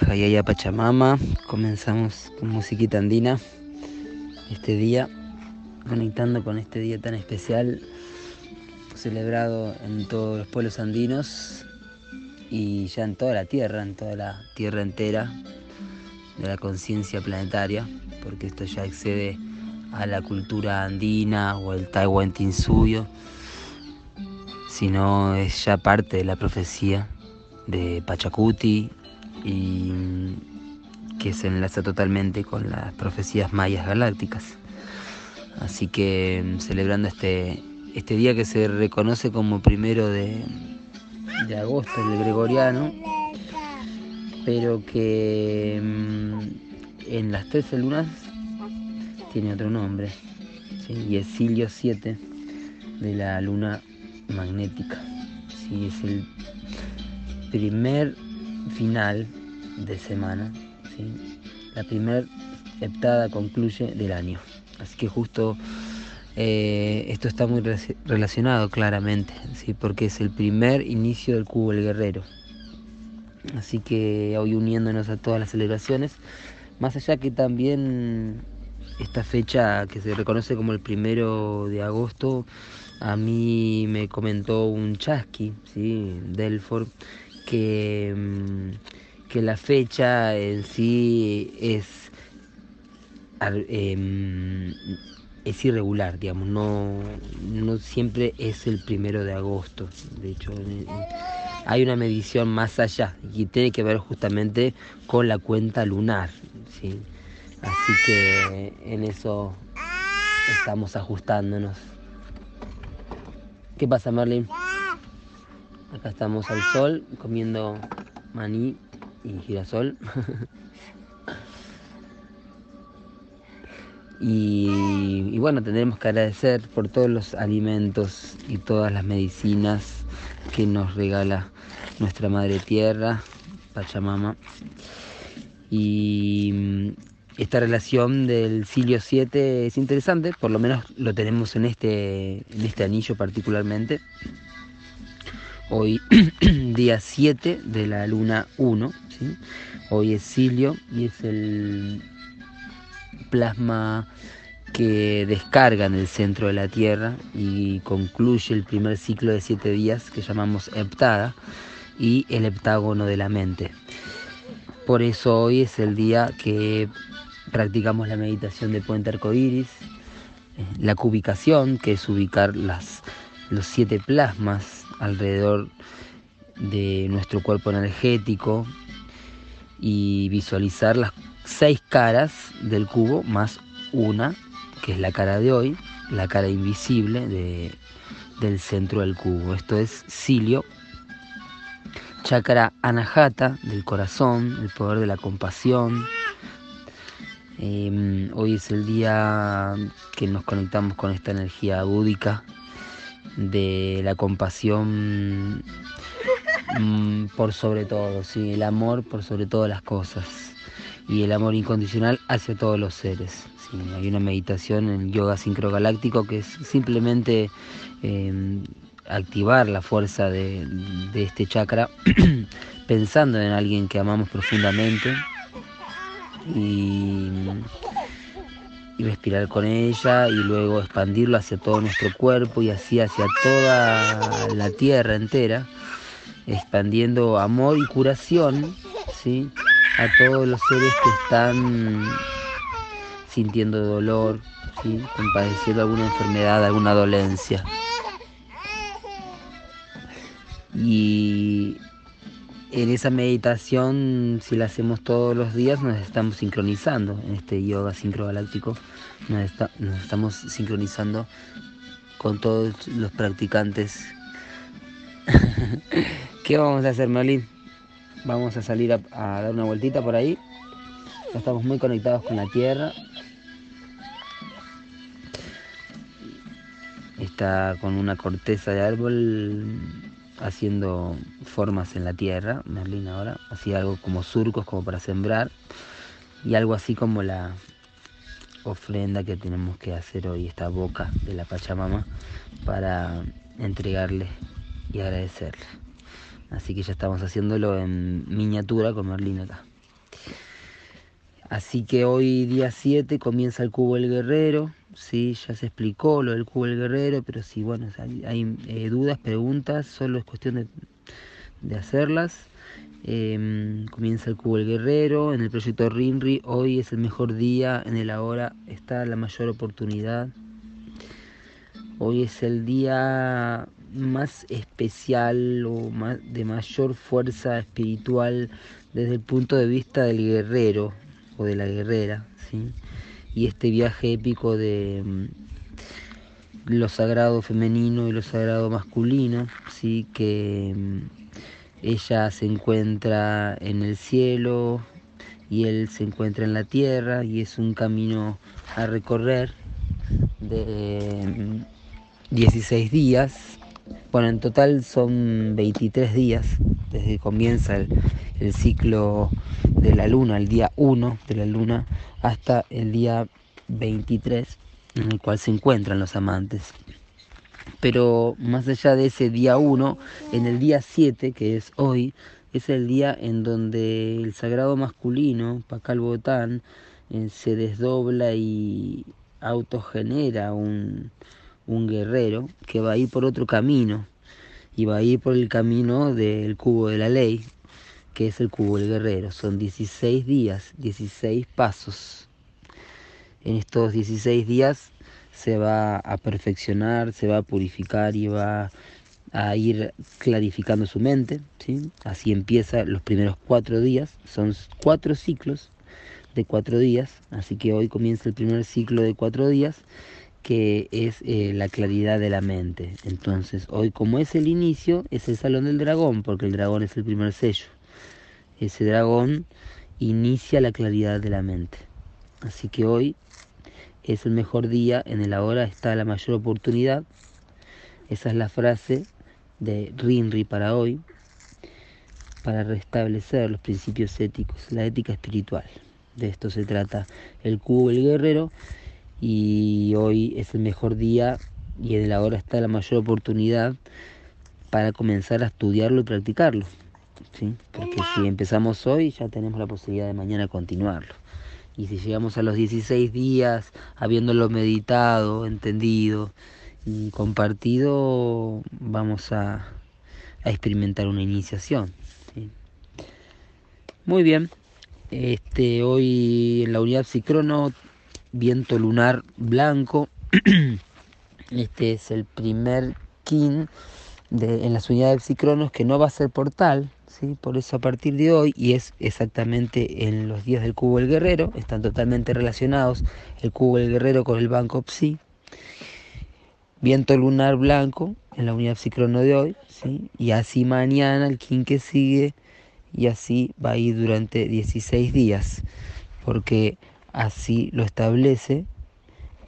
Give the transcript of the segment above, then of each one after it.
Jayaya Pachamama. Comenzamos con musiquita andina este día, conectando con este día tan especial, celebrado en todos los pueblos andinos y ya en toda la tierra, en toda la tierra entera de la conciencia planetaria, porque esto ya excede a la cultura andina o el Taiwan Tinsuyo sino es ya parte de la profecía de Pachacuti y que se enlaza totalmente con las profecías mayas galácticas. Así que mm, celebrando este, este día que se reconoce como primero de, de agosto, el gregoriano, pero que mm, en las 13 lunas tiene otro nombre, y es Silio 7 de la luna magnética. Sí, es el primer final de semana. La primer heptada concluye del año. Así que justo eh, esto está muy relacionado claramente, ¿sí? porque es el primer inicio del cubo del guerrero. Así que hoy uniéndonos a todas las celebraciones, más allá que también esta fecha que se reconoce como el primero de agosto, a mí me comentó un chasqui, ¿sí? Delford, que, mm, que la fecha en sí es, em, es irregular, digamos, no, no siempre es el primero de agosto. De hecho, hay una medición más allá y tiene que ver justamente con la cuenta lunar. ¿sí? Así que en eso estamos ajustándonos. ¿Qué pasa, Merlin? Acá estamos al sol comiendo maní y girasol. y, bueno, tendremos que agradecer por todos los alimentos y todas las medicinas que nos regala nuestra Madre Tierra, Pachamama. Y esta relación del Silio 7 es interesante, por lo menos lo tenemos en este, en este anillo particularmente. Hoy día 7 de la luna 1, hoy es Silio y es el plasma que descarga en el centro de la Tierra y concluye el primer ciclo de siete días que llamamos heptada y el heptágono de la mente. Por eso hoy es el día que practicamos la meditación de puente arcoíris, eh, la cubicación, que es ubicar las, los siete plasmas alrededor de nuestro cuerpo energético y visualizar las seis caras del cubo más una, que es la cara de hoy, la cara invisible de, del centro del cubo. Esto es Silio, chakra anahata del corazón, el poder de la compasión, Em, hoy es el día que nos conectamos con esta energía búdica de la compasión mm, por sobre todo, ¿sí? el amor por sobre todas las cosas y el amor incondicional hacia todos los seres. Hay una meditación en yoga sincrogaláctico que es simplemente em, activar la fuerza de este chakra pensando en alguien que amamos profundamente y, respirar con ella y luego expandirlo hacia todo nuestro cuerpo y así hacia toda la tierra entera, expandiendo amor y curación ¿sí? a todos los seres que están sintiendo dolor, ¿sí? padeciendo alguna enfermedad, alguna dolencia. Y en esa meditación, si la hacemos todos los días, nos estamos sincronizando en este yoga sincrogaláctico, nos, estamos sincronizando con todos los practicantes. ¿Qué vamos a hacer, Merlin? Vamos a salir a, dar una vueltita por ahí. Estamos muy conectados con la tierra. Está con una corteza de árbol haciendo formas en la tierra, Merlín ahora, hacía algo como surcos como para sembrar y algo así como la ofrenda que tenemos que hacer hoy, esta boca de la Pachamama, para entregarle y agradecerle. Así que ya estamos haciéndolo en miniatura con Merlín acá. Así que hoy día 7 comienza el cubo del guerrero, sí, ya se explicó lo del cubo del guerrero, pero si bueno, hay, eh, dudas, preguntas, solo es cuestión de, hacerlas. Em, comienza el cubo del guerrero, en el proyecto RINRI, hoy es el mejor día, en el ahora está la mayor oportunidad. Hoy es el día más especial o más, de mayor fuerza espiritual desde el punto de vista del guerrero o de la guerrera, ¿sí? Y este viaje épico de mm, lo sagrado femenino y lo sagrado masculino, ¿sí? que mm, ella se encuentra en el cielo y él se encuentra en la tierra y es un camino a recorrer de 16 mm, días bueno, en total son 23 días desde que comienza el, ciclo de la luna, el día 1 de la luna, hasta el día 23 en el cual se encuentran los amantes. Pero más allá de ese día 1, en el día 7, que es hoy, es el día en donde el sagrado masculino, Pacal Botán, eh, se desdobla y autogenera un, un guerrero que va a ir por otro camino y va a ir por el camino del cubo de la ley, que es el cubo del guerrero. Son 16 días, 16 pasos. En estos 16 días se va a perfeccionar, se va a purificar y va a ir clarificando su mente. ¿sí? Así empieza los primeros cuatro días. Son cuatro ciclos de cuatro días. Así que hoy comienza el primer ciclo de cuatro días que es eh, la claridad de la mente. Entonces, hoy como es el inicio, es el salón del dragón, porque el dragón es el primer sello. Ese dragón inicia la claridad de la mente. Así que hoy es el mejor día, en el ahora está la mayor oportunidad. Esa es la frase de Rinri para hoy, para restablecer los principios éticos, la ética espiritual. De esto se trata el cubo el guerrero y hoy es el mejor día y en el ahora está la mayor oportunidad para comenzar a estudiarlo y practicarlo. ¿sí? Porque si empezamos hoy ya tenemos la posibilidad de mañana continuarlo. Y si llegamos a los 16 días habiéndolo meditado, entendido y compartido, vamos a, a experimentar una iniciación. ¿sí? Muy bien, este, hoy en la unidad Psicrono viento lunar blanco. Este es el primer kin de, en las unidades psicronos que no va a ser portal, ¿sí? por eso a partir de hoy, y es exactamente en los días del cubo del guerrero, están totalmente relacionados el cubo del guerrero con el banco psi. Viento lunar blanco en la unidad psicrono de hoy, ¿sí? y así mañana el kin que sigue, y así va a ir durante 16 días, porque Así lo establece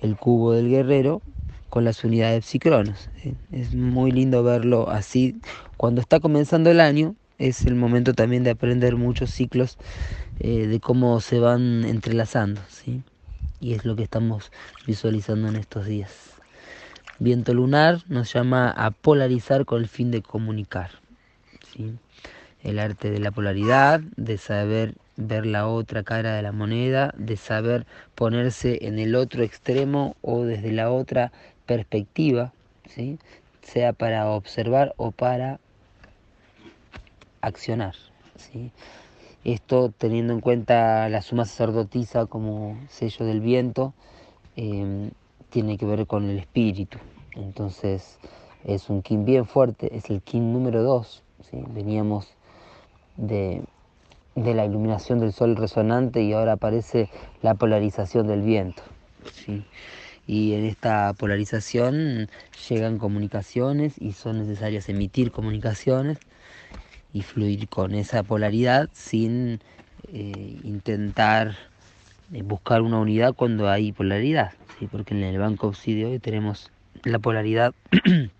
el cubo del guerrero con las unidades psicronos. Es muy lindo verlo así. Cuando está comenzando el año, es el momento también de aprender muchos ciclos eh, de cómo se van entrelazando. ¿sí? Y es lo que estamos visualizando en estos días. Viento lunar nos llama a polarizar con el fin de comunicar. ¿sí? El arte de la polaridad, de saber ver la otra cara de la moneda, de saber ponerse en el otro extremo o desde la otra perspectiva, ¿sí? sea para observar o para accionar. ¿sí? Esto teniendo en cuenta la suma sacerdotisa como sello del viento, em, tiene que ver con el espíritu. Entonces es un kin bien fuerte, es el kin número 2. ¿sí? Veníamos de de la iluminación del sol resonante y ahora aparece la polarización del viento. Y en esta polarización llegan comunicaciones y son necesarias emitir comunicaciones y fluir con esa polaridad sin eh, intentar eh, buscar una unidad cuando hay polaridad, porque en el banco de hoy tenemos la polaridad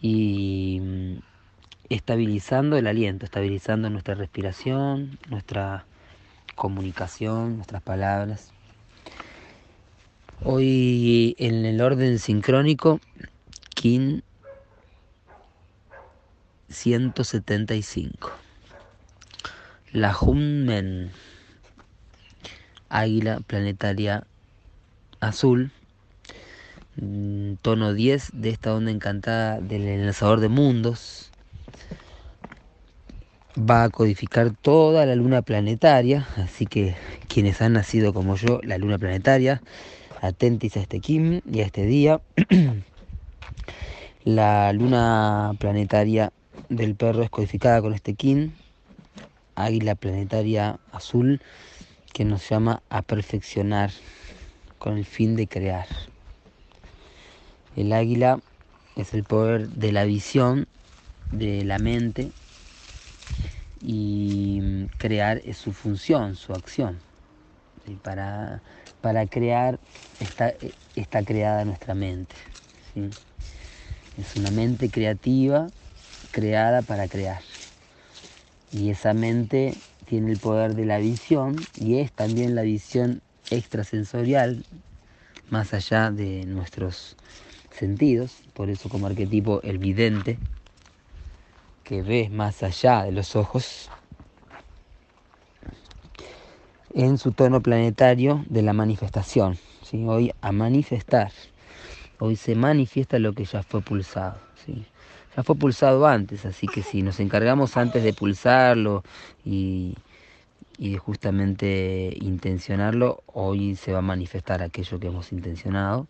y estabilizando el aliento, estabilizando nuestra respiración, nuestra comunicación, nuestras palabras. Hoy en el orden sincrónico, Kin 175. La Hunmen, águila planetaria azul, mm, tono 10 de esta onda encantada del enlazador de mundos. Va a codificar toda la luna planetaria, así que quienes han nacido como yo, la luna planetaria, atentis a este Kim y a este día. la luna planetaria del perro es codificada con este Kim, águila planetaria azul, que nos llama a perfeccionar con el fin de crear. El águila es el poder de la visión, de la mente, y crear es su función, su acción. Para, para, crear está, está, creada nuestra mente. Es una mente creativa creada para crear. Y esa mente tiene el poder de la visión y es también la visión extrasensorial más allá de nuestros sentidos, por eso como arquetipo el vidente, que ve más allá de los ojos, en su tono planetario de la manifestación. ¿sí? Hoy a manifestar, hoy se manifiesta lo que ya fue pulsado. ¿sí? Ya fue pulsado antes, así que si nos encargamos antes de pulsarlo y, y justamente intencionarlo, hoy se va a manifestar aquello que hemos intencionado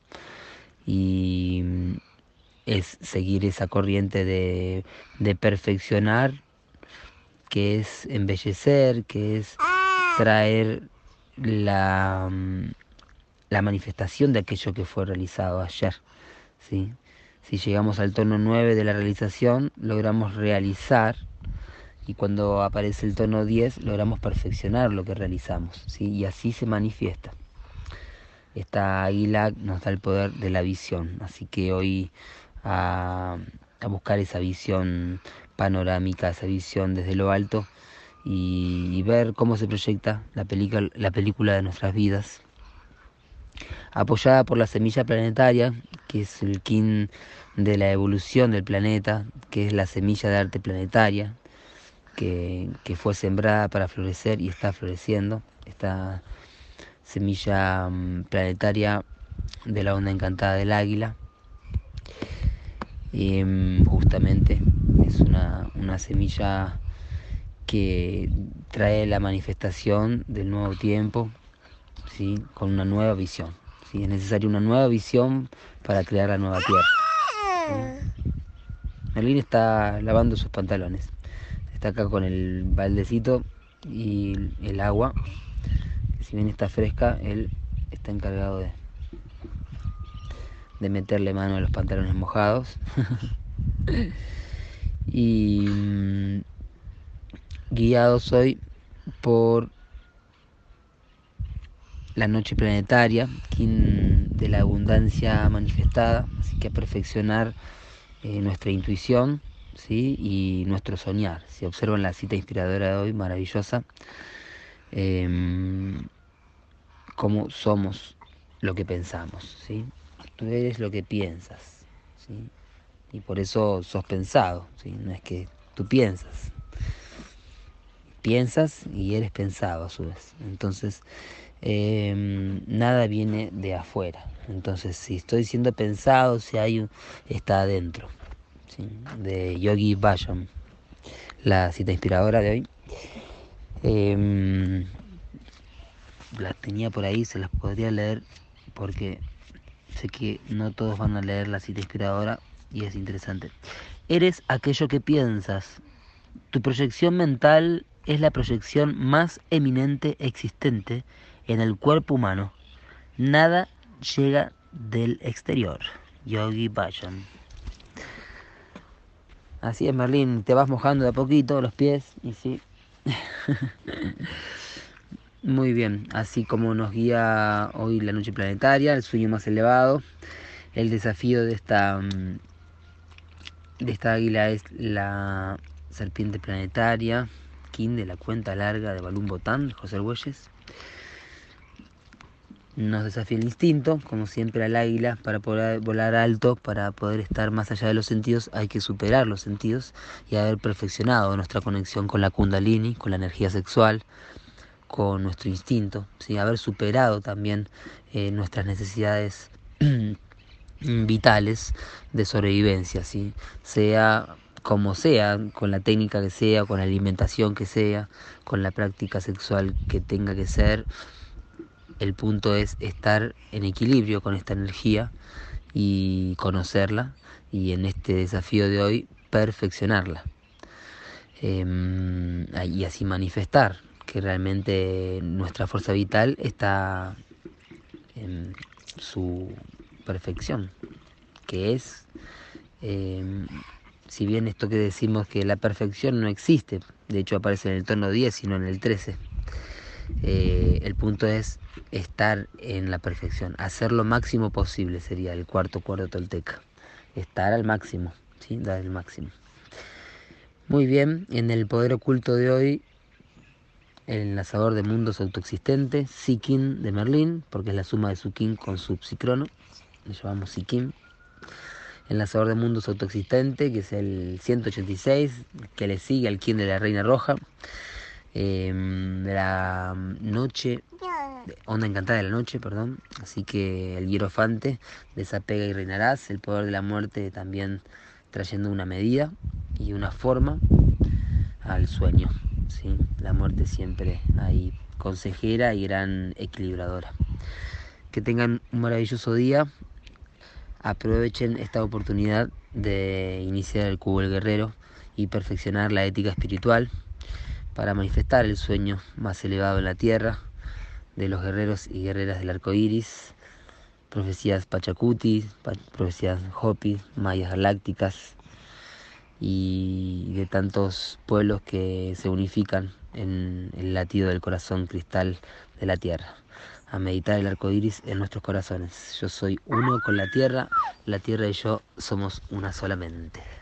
y es seguir esa corriente de, de perfeccionar, que es embellecer, que es traer la, mm, la manifestación de aquello que fue realizado ayer. ¿sí? Si llegamos al tono 9 de la realización, logramos realizar y cuando aparece el tono 10 logramos perfeccionar lo que realizamos, ¿sí? y así se manifiesta. Esta águila nos da el poder de la visión, así que hoy a, buscar esa visión panorámica, esa visión desde lo alto y, ver cómo se proyecta la, película, la película de nuestras vidas, apoyada por la semilla planetaria, que es el kin de la evolución del planeta, que es la semilla de arte planetaria, que, fue sembrada para florecer y está floreciendo. Esta semilla mm, planetaria de la onda encantada del águila. Mm, justamente es una, semilla que trae la manifestación del nuevo tiempo, ¿sí? con una nueva visión. ¿sí? Es necesaria una nueva visión para crear la nueva tierra. Merlín está lavando sus pantalones. Está acá con el baldecito y el agua. Si bien está fresca, él está encargado de, de meterle mano a los pantalones mojados. y mm, guiado soy por la noche planetaria, de la abundancia manifestada, así que a perfeccionar eh, nuestra intuición ¿sí? y nuestro soñar. Si observan la cita inspiradora de hoy, maravillosa, eh, cómo somos lo que pensamos. ¿sí? Tú eres lo que piensas. ¿sí? Y por eso sos pensado, ¿sí? no es que tú piensas. Piensas y eres pensado a su vez. Entonces, em, nada viene de afuera. Entonces, si estoy siendo pensado, si hay un, está adentro de Yogi Bhajan, la cita inspiradora de hoy. Em, la tenía por ahí, se las podría leer porque sé que no todos van a leer la cita inspiradora y es interesante. Eres aquello que piensas. Tu proyección mental es la proyección más eminente existente en el cuerpo humano. Nada llega del exterior. Yogi Bhajan. Así es, Merlín, te vas mojando de a poquito los pies y sí. Muy bien, así como nos guía hoy la noche planetaria, el sueño más elevado, el desafío de esta mm, de esta águila es la serpiente planetaria, King de la cuenta larga de Balún Botán, José Güelles. nos desafía el instinto, como siempre al águila, para poder volar alto, para poder estar más allá de los sentidos, hay que superar los sentidos y haber perfeccionado nuestra conexión con la kundalini, con la energía sexual, con nuestro instinto, ¿sí? haber superado también eh, nuestras necesidades vitales de sobrevivencia, ¿sí? sea como sea, con la técnica que sea, con la alimentación que sea, con la práctica sexual que tenga que ser, el punto es estar en equilibrio con esta energía y conocerla y en este desafío de hoy perfeccionarla em, y así manifestar que realmente nuestra fuerza vital está en su perfección, que es, em, si bien esto que decimos que la perfección no existe, de hecho aparece en el tono 10, sino en el 13, eh, el punto es estar en la perfección, hacer lo máximo posible sería el cuarto cuarto tolteca, estar al máximo, dar el máximo. Muy bien, en el poder oculto de hoy, el enlazador de mundos autoexistente, Sikin de Merlín, porque es la suma de su Kin con su psicrono, le llamamos Sikin. Enlazador de mundos autoexistente, que es el 186, que le sigue al Kin de la Reina Roja de la noche, onda encantada de la noche, perdón. Así que el hierofante desapega y reinarás, el poder de la muerte también trayendo una medida y una forma al sueño. ¿Sí? La muerte siempre ahí consejera y gran equilibradora. Que tengan un maravilloso día. Aprovechen esta oportunidad de iniciar el cubo del guerrero y perfeccionar la ética espiritual para manifestar el sueño más elevado en la tierra de los guerreros y guerreras del arco iris, profecías Pachacuti, profecías Hopi, mayas galácticas y de tantos pueblos que se unifican en el latido del corazón cristal de la tierra. A meditar el arco iris en nuestros corazones. Yo soy uno con la tierra, la tierra y yo somos una solamente.